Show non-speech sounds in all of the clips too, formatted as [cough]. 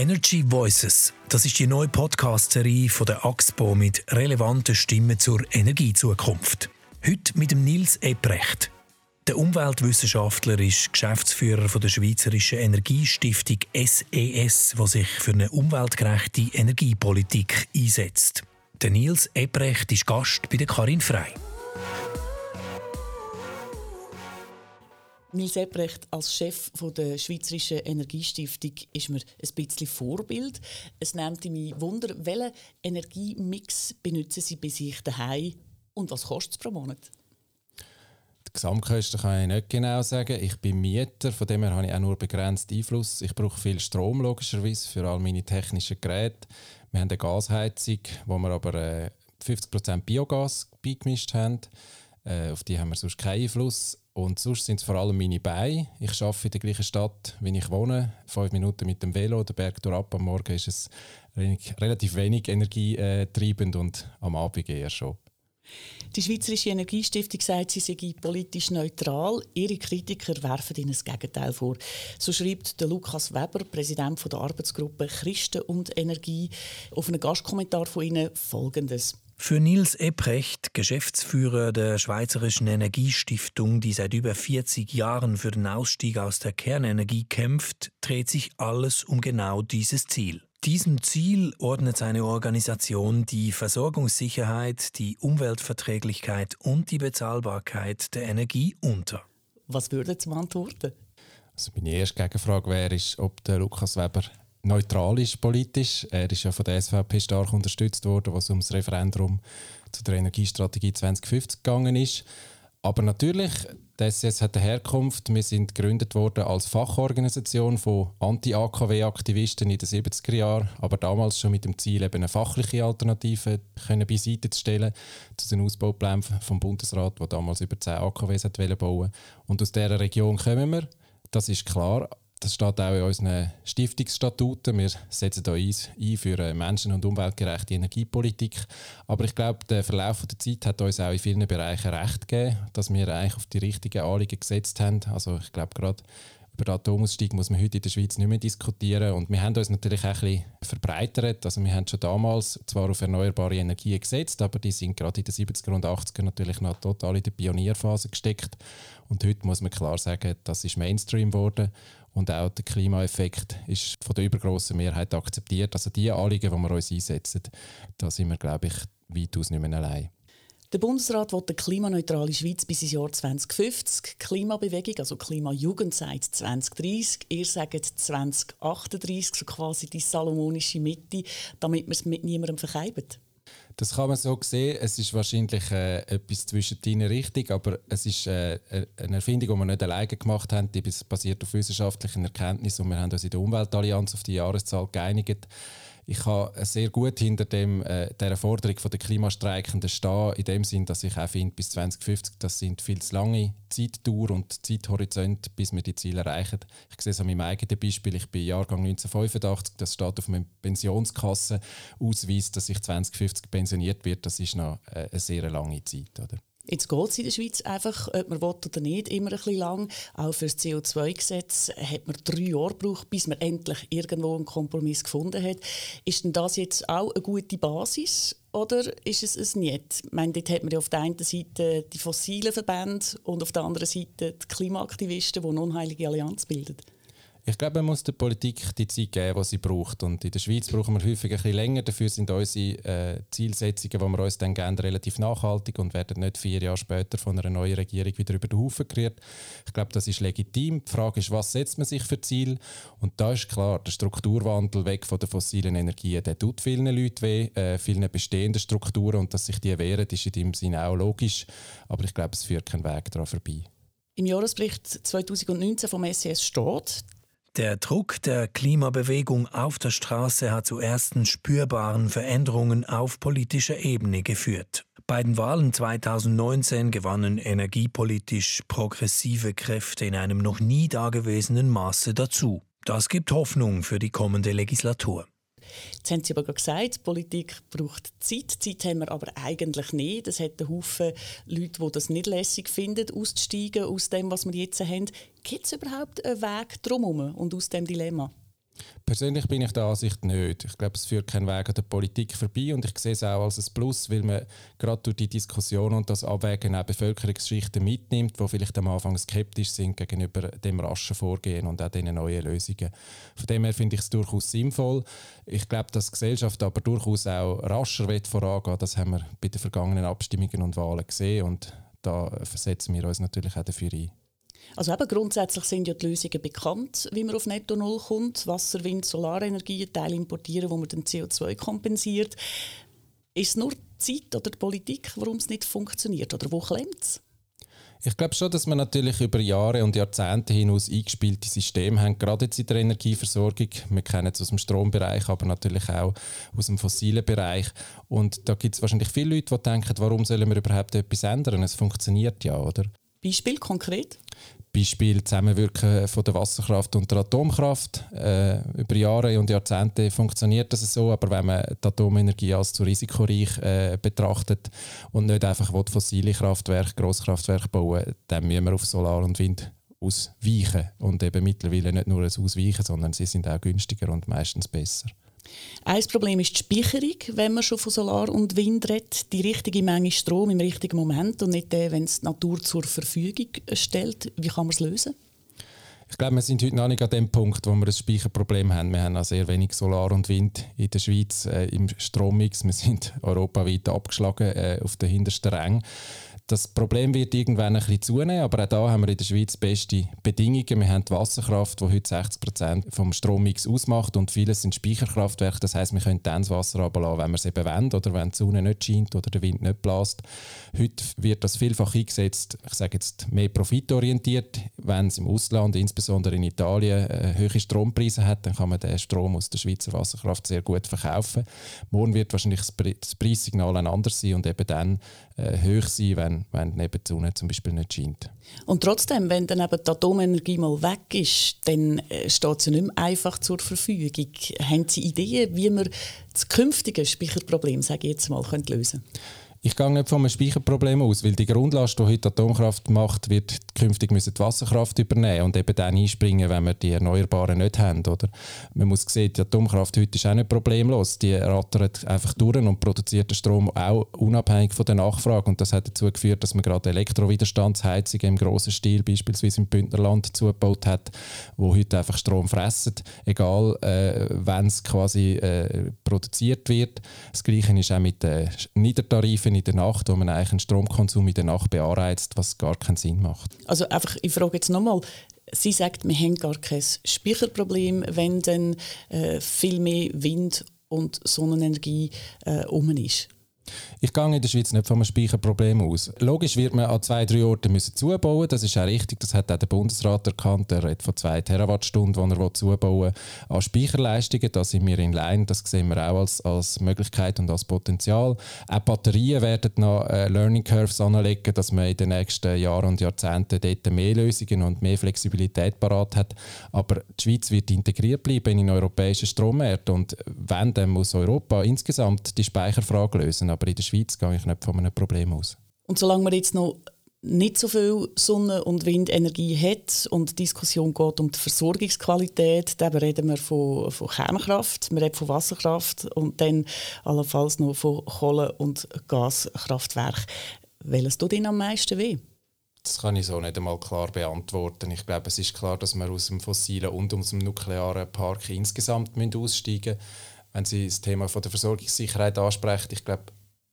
Energy Voices, das ist die neue Podcast-Serie von der AXPO mit relevanten Stimmen zur Energiezukunft. Heute mit dem Nils Ebrecht. Der Umweltwissenschaftler ist Geschäftsführer von der Schweizerischen Energiestiftung SES, e die sich für eine umweltgerechte Energiepolitik einsetzt. Der Nils Ebrecht ist Gast bei der Karin Frei. Nils Ebrecht als Chef der Schweizerischen Energiestiftung ist mir ein bisschen Vorbild. Es nimmt mich Wunder, welchen Energiemix benutzen Sie bei sich daheim und was kostet es pro Monat? Die Gesamtkosten kann ich nicht genau sagen. Ich bin Mieter, von dem her habe ich auch nur begrenzt Einfluss. Ich brauche viel Strom logischerweise für all meine technischen Geräte. Wir haben eine Gasheizung, wo wir aber äh, 50% Biogas beigemischt haben. Äh, auf die haben wir sonst keinen Einfluss. Und sonst sind es vor allem meine Beine. Ich arbeite in der gleichen Stadt, wie ich wohne. Fünf Minuten mit dem Velo, der Berg ab. Am Morgen ist es relativ wenig energietreibend und am Abend eher schon. Die Schweizerische Energiestiftung sagt, sie sei politisch neutral. Ihre Kritiker werfen ihnen das Gegenteil vor. So schreibt der Lukas Weber, Präsident der Arbeitsgruppe Christen und Energie, auf einen Gastkommentar von ihnen folgendes. Für Nils Ebrecht, Geschäftsführer der Schweizerischen Energiestiftung, die seit über 40 Jahren für den Ausstieg aus der Kernenergie kämpft, dreht sich alles um genau dieses Ziel. Diesem Ziel ordnet seine Organisation die Versorgungssicherheit, die Umweltverträglichkeit und die Bezahlbarkeit der Energie unter. Was würden Sie antworten? Also meine erste Gegenfrage wäre, ob der Lukas Weber neutral ist politisch. Er ist ja von der SVP stark unterstützt worden, was um das Referendum zu der Energiestrategie 2050 gegangen ist. Aber natürlich, SES hat eine Herkunft. Wir sind gegründet worden als Fachorganisation von Anti-AKW-Aktivisten in den 70er Jahren, aber damals schon mit dem Ziel, eben eine fachliche Alternative können beiseite zu stellen zu den Ausbauplänen vom Bundesrat, der damals über 10 AKWs bauen Und aus dieser Region kommen wir. Das ist klar, das steht auch in unseren Stiftungsstatuten. Wir setzen uns ein für eine menschen- und umweltgerechte Energiepolitik. Aber ich glaube, der Verlauf der Zeit hat uns auch in vielen Bereichen recht gegeben, dass wir eigentlich auf die richtigen Anliegen gesetzt haben. Also ich glaube gerade über den Atomausstieg muss man heute in der Schweiz nicht mehr diskutieren. Und wir haben uns natürlich auch ein bisschen verbreitert. Also wir haben schon damals zwar auf erneuerbare Energien gesetzt, aber die sind gerade in den 70er und 80er natürlich noch total in der Pionierphase gesteckt. Und heute muss man klar sagen, das ist Mainstream geworden. Und auch der Klimaeffekt ist von der übergroßen Mehrheit akzeptiert. Also die Anliegen, die wir uns einsetzen, da sind wir, glaube ich, weitaus nicht mehr allein. Der Bundesrat will eine klimaneutrale Schweiz bis ins Jahr 2050. Klimabewegung, also Klimajugend, sagt 2030. Ihr sagt 2038, so quasi die salomonische Mitte, damit man es mit niemandem verkeibt. Das kann man so sehen. Es ist wahrscheinlich äh, etwas zwischendrin richtig, aber es ist äh, äh, eine Erfindung, die wir nicht alleine gemacht haben. Die basiert auf wissenschaftlichen Erkenntnissen und wir haben uns in der Umweltallianz auf die Jahreszahl geeinigt ich kann sehr gut hinter dem, äh, der Forderung der Klimastreikenden stehen, in dem Sinn, dass ich auch finde, bis 2050, das sind viel zu lange Zeitdauer und Zeithorizont, bis wir die Ziele erreichen. Ich sehe es an meinem eigenen Beispiel, ich bin Jahrgang 1985, das steht auf meinem Pensionskassenausweis, dass ich 2050 pensioniert werde, das ist noch äh, eine sehr lange Zeit. Oder? Jetzt geht es in der Schweiz einfach, ob man will oder nicht, immer ein bisschen lang. Auch für das CO2-Gesetz hat man drei Jahre gebraucht, bis man endlich irgendwo einen Kompromiss gefunden hat. Ist denn das jetzt auch eine gute Basis oder ist es es nicht? Ich meine, dort hat man ja auf der einen Seite die fossilen Verbände und auf der anderen Seite die Klimaaktivisten, die eine unheilige Allianz bilden. Ich glaube, man muss der Politik die Zeit geben, die sie braucht. Und in der Schweiz brauchen wir häufig ein bisschen länger. Dafür sind unsere äh, Zielsetzungen, die wir uns dann geben, relativ nachhaltig und werden nicht vier Jahre später von einer neuen Regierung wieder über den Haufen gerührt. Ich glaube, das ist legitim. Die Frage ist, was setzt man sich für Ziel? Und da ist klar, der Strukturwandel weg von den fossilen Energien, der tut vielen Leuten weh, äh, vielen bestehenden Strukturen. Und dass sich die wehren, ist in dem Sinne auch logisch. Aber ich glaube, es führt keinen Weg daran vorbei. Im Jahresbericht 2019 vom SES steht, der Druck der Klimabewegung auf der Straße hat zu ersten spürbaren Veränderungen auf politischer Ebene geführt. Bei den Wahlen 2019 gewannen energiepolitisch progressive Kräfte in einem noch nie dagewesenen Maße dazu. Das gibt Hoffnung für die kommende Legislatur. Jetzt haben Sie aber gesagt, die Politik braucht Zeit. Zeit haben wir aber eigentlich nicht. Es hat einen Haufen Leute, die das nicht lässig finden, auszusteigen aus dem, was wir jetzt haben. Gibt es überhaupt einen Weg drumherum und aus dem Dilemma? Persönlich bin ich der Ansicht nicht. Ich glaube, es führt keinen Weg an der Politik vorbei und ich sehe es auch als ein Plus, weil man gerade durch die Diskussion und das Abwägen auch Bevölkerungsschichten mitnimmt, die vielleicht am Anfang skeptisch sind gegenüber dem raschen Vorgehen und auch diesen neuen Lösungen. Von dem her finde ich es durchaus sinnvoll. Ich glaube, dass die Gesellschaft aber durchaus auch rascher vorangehen Das haben wir bei den vergangenen Abstimmungen und Wahlen gesehen und da versetzen wir uns natürlich auch dafür ein. Also eben grundsätzlich sind ja die Lösungen bekannt, wie man auf Netto Null kommt. Wasser, Wind, Solarenergie, Teile importieren, wo man den CO2 kompensiert. Ist es nur die Zeit oder die Politik, warum es nicht funktioniert? Oder wo klemmt es? Ich glaube schon, dass wir natürlich über Jahre und Jahrzehnte hinaus eingespielte Systeme haben, gerade jetzt in der Energieversorgung. Wir kennen es aus dem Strombereich, aber natürlich auch aus dem fossilen Bereich. Und da gibt es wahrscheinlich viele Leute, die denken, warum sollen wir überhaupt etwas ändern? Es funktioniert ja, oder? Beispiel konkret? Beispiel Zusammenwirken von der Wasserkraft und der Atomkraft. Äh, über Jahre und Jahrzehnte funktioniert das so, aber wenn man die Atomenergie als zu risikoreich äh, betrachtet und nicht einfach fossile Kraftwerke, Grosskraftwerke bauen, dann müssen wir auf Solar und Wind ausweichen. Und eben mittlerweile nicht nur ein Ausweichen, sondern sie sind auch günstiger und meistens besser. Ein Problem ist die Speicherung, wenn man schon von Solar und Wind redet. Die richtige Menge Strom im richtigen Moment und nicht der, wenn es die Natur zur Verfügung stellt. Wie kann man es lösen? Ich glaube, wir sind heute noch nicht an dem Punkt, wo wir ein Speicherproblem haben. Wir haben auch sehr wenig Solar und Wind in der Schweiz äh, im Strommix. Wir sind europaweit abgeschlagen äh, auf den hintersten Rängen. Das Problem wird irgendwann ein bisschen zunehmen, aber auch da haben wir in der Schweiz beste Bedingungen. Wir haben die Wasserkraft, die heute 60 Prozent vom Strommix ausmacht und vieles sind Speicherkraftwerke. Das heißt, wir können dann das Wasser runterlassen, wenn wir es eben wollen oder wenn die Sonne nicht scheint oder der Wind nicht bläst. Heute wird das vielfach eingesetzt, ich sage jetzt mehr profitorientiert. Wenn es im Ausland, insbesondere in Italien, äh, hohe Strompreise hat, dann kann man den Strom aus der Schweizer Wasserkraft sehr gut verkaufen. Morgen wird wahrscheinlich das Preissignal ein anderes sein und eben dann äh, hoch sein, wenn, wenn die Sonne zum Beispiel nicht scheint. Und trotzdem, wenn dann eben die Atomenergie mal weg ist, dann äh, steht sie nicht mehr einfach zur Verfügung. Haben Sie Ideen, wie man das künftige Speicherproblem, sage ich jetzt mal, lösen können? Ich gehe nicht von einem Speicherproblem aus, weil die Grundlast, die heute Atomkraft macht, wird künftig müssen die Wasserkraft übernehmen und eben dann einspringen, wenn wir die Erneuerbaren nicht haben. Oder? Man muss sehen, die Atomkraft heute ist auch nicht problemlos. Die rattert einfach durch und produziert den Strom auch unabhängig von der Nachfrage. Und das hat dazu geführt, dass man gerade Elektrowiderstandsheizungen im grossen Stil, beispielsweise im Bündnerland, zugebaut hat, wo heute einfach Strom fressen, egal äh, wenn es quasi äh, produziert wird. Das Gleiche ist auch mit den Niedertarifen in der Nacht, wo man eigentlich einen Stromkonsum in der Nacht beanreizt, was gar keinen Sinn macht. Also einfach, ich frage jetzt nochmal, Sie sagt, wir haben gar kein Speicherproblem, wenn dann äh, viel mehr Wind und Sonnenenergie äh, um ist. Ich gehe in der Schweiz nicht von einem Speicherproblem aus. Logisch wird man an zwei, drei Orten müssen zubauen Das ist auch richtig. Das hat auch der Bundesrat erkannt. Er redet von zwei Terawattstunden, die er zubauen will, an Speicherleistungen. Da sind wir in Line. Das sehen wir auch als, als Möglichkeit und als Potenzial. Auch Batterien werden noch äh, Learning Curves anlegen, dass man in den nächsten Jahren und Jahrzehnten dort mehr Lösungen und mehr Flexibilität parat hat. Aber die Schweiz wird integriert bleiben in europäischen Strommarkt. Und wenn, dann muss Europa insgesamt die Speicherfrage lösen aber in der Schweiz gehe ich nicht von einem Problem aus. Und solange man jetzt noch nicht so viel Sonne- und Windenergie hat und die Diskussion geht um die Versorgungsqualität, dann reden wir von, von Kernkraft, wir reden von Wasserkraft und dann allenfalls noch von Kohle- und Gaskraftwerken. Welches tut Ihnen am meisten weh? Das kann ich so nicht einmal klar beantworten. Ich glaube, es ist klar, dass wir aus dem fossilen und aus dem nuklearen Park insgesamt aussteigen müssen. Wenn Sie das Thema von der Versorgungssicherheit ansprechen, ich glaube,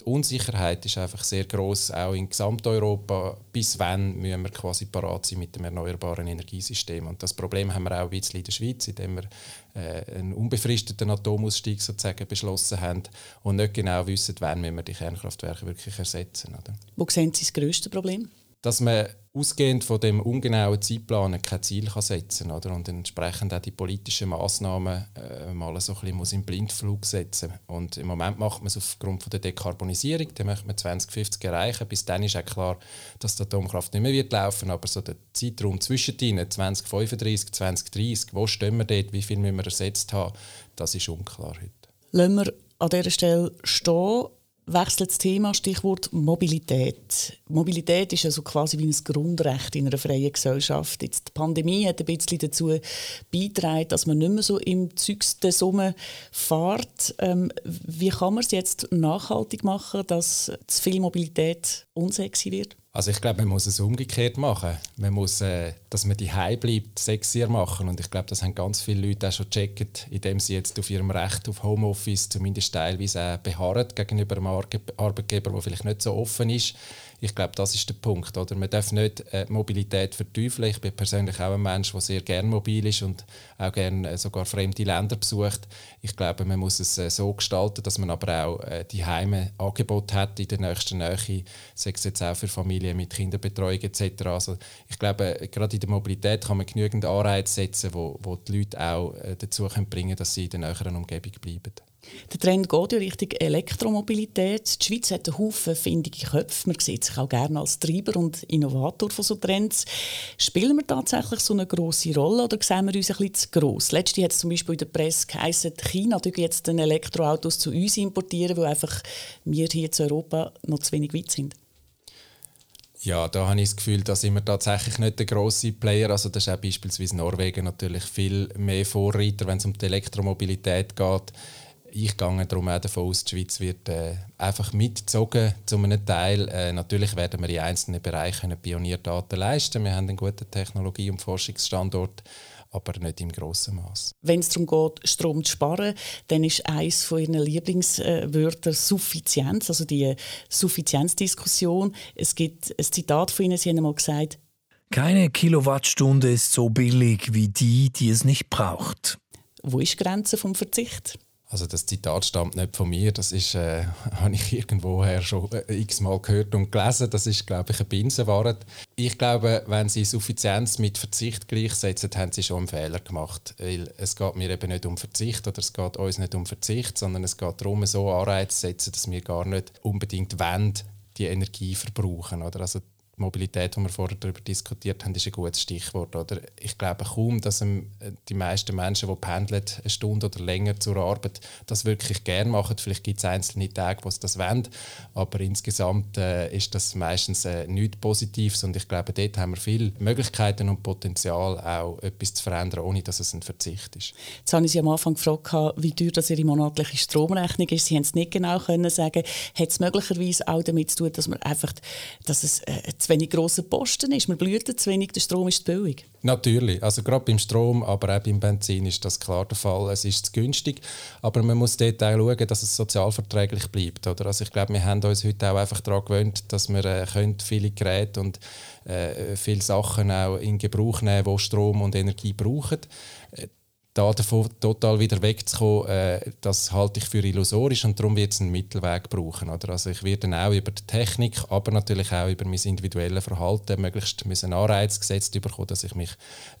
die Unsicherheit ist einfach sehr groß, auch in Gesamteuropa. Bis wann müssen wir quasi parat sein mit dem erneuerbaren Energiesystem? Und das Problem haben wir auch ein bisschen in der Schweiz, indem wir äh, einen unbefristeten Atomausstieg sozusagen beschlossen haben und nicht genau wissen, wann wir die Kernkraftwerke wirklich ersetzen. Oder? Wo sehen Sie das grösste Problem? Dass man ausgehend von dem ungenauen Zeitplan kein Ziel kann setzen kann und entsprechend auch die politischen Massnahmen äh, mal so ein muss im Blindflug setzen. Und im Moment macht man es aufgrund von der Dekarbonisierung, die möchte man 2050 erreichen, bis dann ist auch klar, dass die Atomkraft nicht mehr wird laufen, aber so der Zeitraum zwischen 2035, 2030, wo stehen wir dort, wie viel müssen wir ersetzt haben, das ist unklar heute. Lassen wir an dieser Stelle stehen wechsle das Thema, Stichwort Mobilität. Mobilität ist also quasi wie ein Grundrecht in einer freien Gesellschaft. Jetzt die Pandemie hat ein bisschen dazu beigetragen, dass man nicht mehr so im Zügs der Summe fährt. Ähm, wie kann man es jetzt nachhaltig machen, dass zu viel Mobilität unsexy wird? Also ich glaube, man muss es umgekehrt machen. Man muss, äh, dass man die bleibt, sexier machen. Und ich glaube, das haben ganz viele Leute auch schon gecheckt, indem sie jetzt auf ihrem Recht auf Homeoffice zumindest teilweise auch beharren gegenüber einem Arbeitgeber, der vielleicht nicht so offen ist. Ich glaube, das ist der Punkt. Oder? Man darf nicht äh, Mobilität verteufeln. Ich bin persönlich auch ein Mensch, der sehr gerne mobil ist und auch gerne äh, sogar fremde Länder besucht. Ich glaube, man muss es äh, so gestalten, dass man aber auch äh, die Heime Angebot hat in der nächsten Nähe, sei es jetzt auch für Familien mit Kinderbetreuung etc. Also ich glaube, gerade in der Mobilität kann man genügend Anreize setzen, wo, wo die Leute auch äh, dazu können bringen dass sie in der näheren Umgebung bleiben. Der Trend geht ja Richtung Elektromobilität. Die Schweiz hat einen Haufen findige Köpfe. Man sieht sich auch gerne als Treiber und Innovator von so Trends. Spielen wir tatsächlich so eine grosse Rolle oder sehen wir uns ein bisschen zu gross? Letztes hat es zum Beispiel in der Presse geheißen, China jetzt Elektroautos zu uns importieren, weil einfach wir hier in Europa noch zu wenig weit sind. Ja, da habe ich das Gefühl, da sind wir tatsächlich nicht der grosse Player. Also das ist auch beispielsweise Norwegen natürlich viel mehr Vorreiter, wenn es um die Elektromobilität geht ich gehe darum auch davon aus, die Schweiz wird äh, einfach mitgezogen zu einem Teil. Äh, natürlich werden wir in einzelnen Bereichen Pionierdaten leisten. Wir haben einen guten Technologie- und Forschungsstandort, aber nicht im grossen Maß. Wenn es darum geht, Strom zu sparen, dann ist eines von Ihren Lieblingswörtern Suffizienz, also die Suffizienzdiskussion. Es gibt ein Zitat von Ihnen, Sie haben einmal gesagt, keine Kilowattstunde ist so billig wie die, die es nicht braucht. Wo ist die Grenze vom Verzicht? Also das Zitat stammt nicht von mir, das ist, äh, [laughs] habe ich irgendwoher schon äh, x-mal gehört und gelesen. Das ist, glaube ich, ein Binsenware. Ich glaube, wenn Sie Suffizienz mit Verzicht gleichsetzen, haben Sie schon einen Fehler gemacht. Weil es geht mir eben nicht um Verzicht oder es geht uns nicht um Verzicht, sondern es geht darum, so Anreize zu setzen, dass wir gar nicht unbedingt wollen, die Energie verbrauchen. Oder? Also Mobilität, die wir vorher darüber diskutiert haben, ist ein gutes Stichwort. Oder? Ich glaube kaum, dass die meisten Menschen, die pendeln, eine Stunde oder länger zur Arbeit, das wirklich gerne machen. Vielleicht gibt es einzelne Tage, wo sie das wollen, aber insgesamt äh, ist das meistens äh, nichts Positives und ich glaube, dort haben wir viele Möglichkeiten und Potenzial, auch etwas zu verändern, ohne dass es ein Verzicht ist. Jetzt habe ich Sie am Anfang gefragt, wie teuer das Ihre monatliche Stromrechnung ist. Sie haben es nicht genau können sagen. Hat es möglicherweise auch damit zu tun, dass man einfach, dass es äh, wenig grosser Posten ist. Man blüht zu wenig, der Strom ist zu billig. Natürlich, also gerade beim Strom, aber auch beim Benzin ist das klar der Fall. Es ist zu günstig, aber man muss dort auch schauen, dass es sozialverträglich bleibt. Oder? Also ich glaube, wir haben uns heute auch einfach daran gewöhnt, dass wir äh, können viele Geräte und äh, viele Sachen auch in Gebrauch nehmen, die Strom und Energie brauchen. Da davon total wieder wegzukommen, äh, das halte ich für illusorisch und darum wird es einen Mittelweg brauchen. Oder? Also ich werde dann auch über die Technik, aber natürlich auch über mein individuelles Verhalten möglichst einen Anreiz gesetzt bekommen, dass ich mich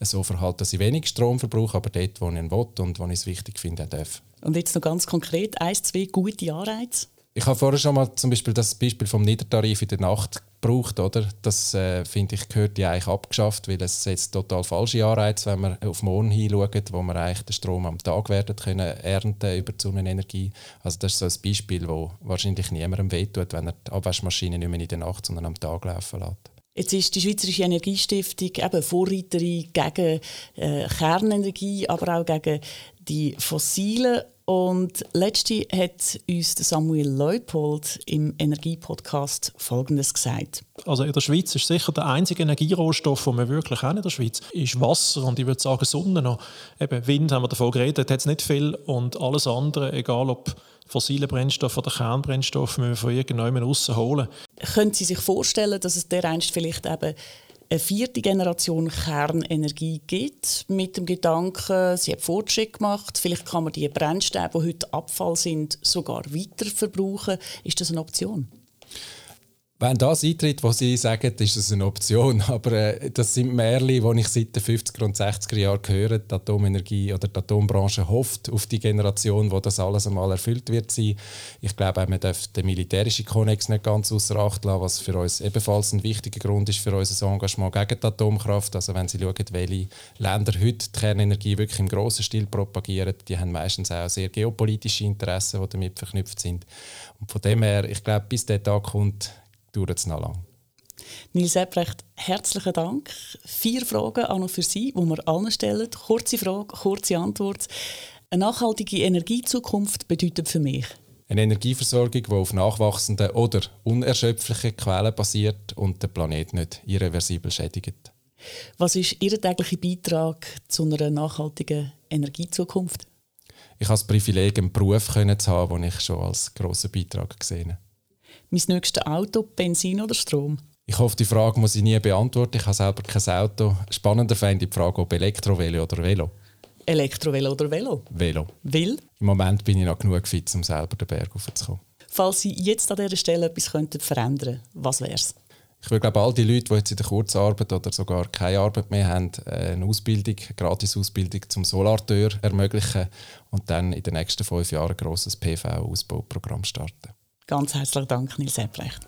so verhalte, dass ich wenig Strom verbrauche, aber dort, wo ich ihn will und wo ich es wichtig finde, darf. Und jetzt noch ganz konkret, ein, zwei gute Anreize? Ich habe vorher schon mal zum Beispiel das Beispiel vom Niedertarif in der Nacht gebraucht, oder? Das äh, finde ich gehört ja eigentlich abgeschafft, weil es setzt total falsche Anreize, wenn man auf Mond hinschaut, wo man eigentlich den Strom am Tag werden können ernten über die Sonnenenergie. Also das ist so ein Beispiel, wo wahrscheinlich niemandem wehtut, wenn er die Abwaschmaschine nicht mehr in der Nacht, sondern am Tag laufen lässt. Jetzt ist die Schweizerische Energiestiftung eben Vorreiterin gegen äh, Kernenergie, aber auch gegen die fossilen und letzte hat uns Samuel Leupold im Energiepodcast Folgendes gesagt. Also in der Schweiz ist sicher der einzige Energierohstoff, den wir wirklich haben in der Schweiz, ist Wasser und ich würde sagen Sonne noch. Eben Wind haben wir davon geredet, hat es nicht viel und alles andere, egal ob fossile Brennstoff oder Kernbrennstoff, müssen wir von irgendjemandem außen holen. Können Sie sich vorstellen, dass es dereinst vielleicht eben eine vierte Generation Kernenergie gibt, mit dem Gedanken, sie hat Fortschritt gemacht, vielleicht kann man die Brennstäbe, die heute Abfall sind, sogar weiter verbrauchen. Ist das eine Option? Wenn das eintritt, was Sie sagen, ist das eine Option. [laughs] Aber äh, das sind Märchen, die ich seit den 50er und 60er Jahren höre. Die Atomenergie oder die Atombranche hofft auf die Generation, wo das alles einmal erfüllt wird sein. Ich glaube, man darf den militärischen Konnex nicht ganz außer Acht lassen, was für uns ebenfalls ein wichtiger Grund ist für unser Engagement gegen die Atomkraft. Also wenn Sie schauen, welche Länder heute die Kernenergie wirklich im grossen Stil propagieren, die haben meistens auch sehr geopolitische Interessen, die damit verknüpft sind. Und von dem her, ich glaube, bis der Tag kommt, dauert es noch lange. Nils Ebrecht, herzlichen Dank. Vier Fragen auch noch für Sie, die wir allen stellen. Kurze Frage, kurze Antwort. Eine nachhaltige Energiezukunft bedeutet für mich? Eine Energieversorgung, die auf nachwachsenden oder unerschöpflichen Quellen basiert und den Planeten nicht irreversibel schädigt. Was ist Ihr täglicher Beitrag zu einer nachhaltigen Energiezukunft? Ich habe das Privileg, einen Beruf zu haben, den ich schon als grossen Beitrag gesehen habe mein nächstes Auto, Benzin oder Strom? Ich hoffe, die Frage muss ich nie beantworten. Ich habe selber kein Auto. Spannender fände ich die Frage, ob Elektrovelo oder Velo. Elektrovelo oder Velo? Velo. Will? Im Moment bin ich noch genug fit, um selber den Berg hochzukommen. Falls Sie jetzt an dieser Stelle etwas könnten verändern könnten, was wäre es? Ich würde glaube all die Leute, die jetzt in der Kurzarbeit oder sogar keine Arbeit mehr haben, eine Ausbildung, eine Gratis-Ausbildung zum Solarteur ermöglichen und dann in den nächsten fünf Jahren ein grosses PV-Ausbauprogramm starten. Ganz herzlichen Dank, Nils Ebrecht.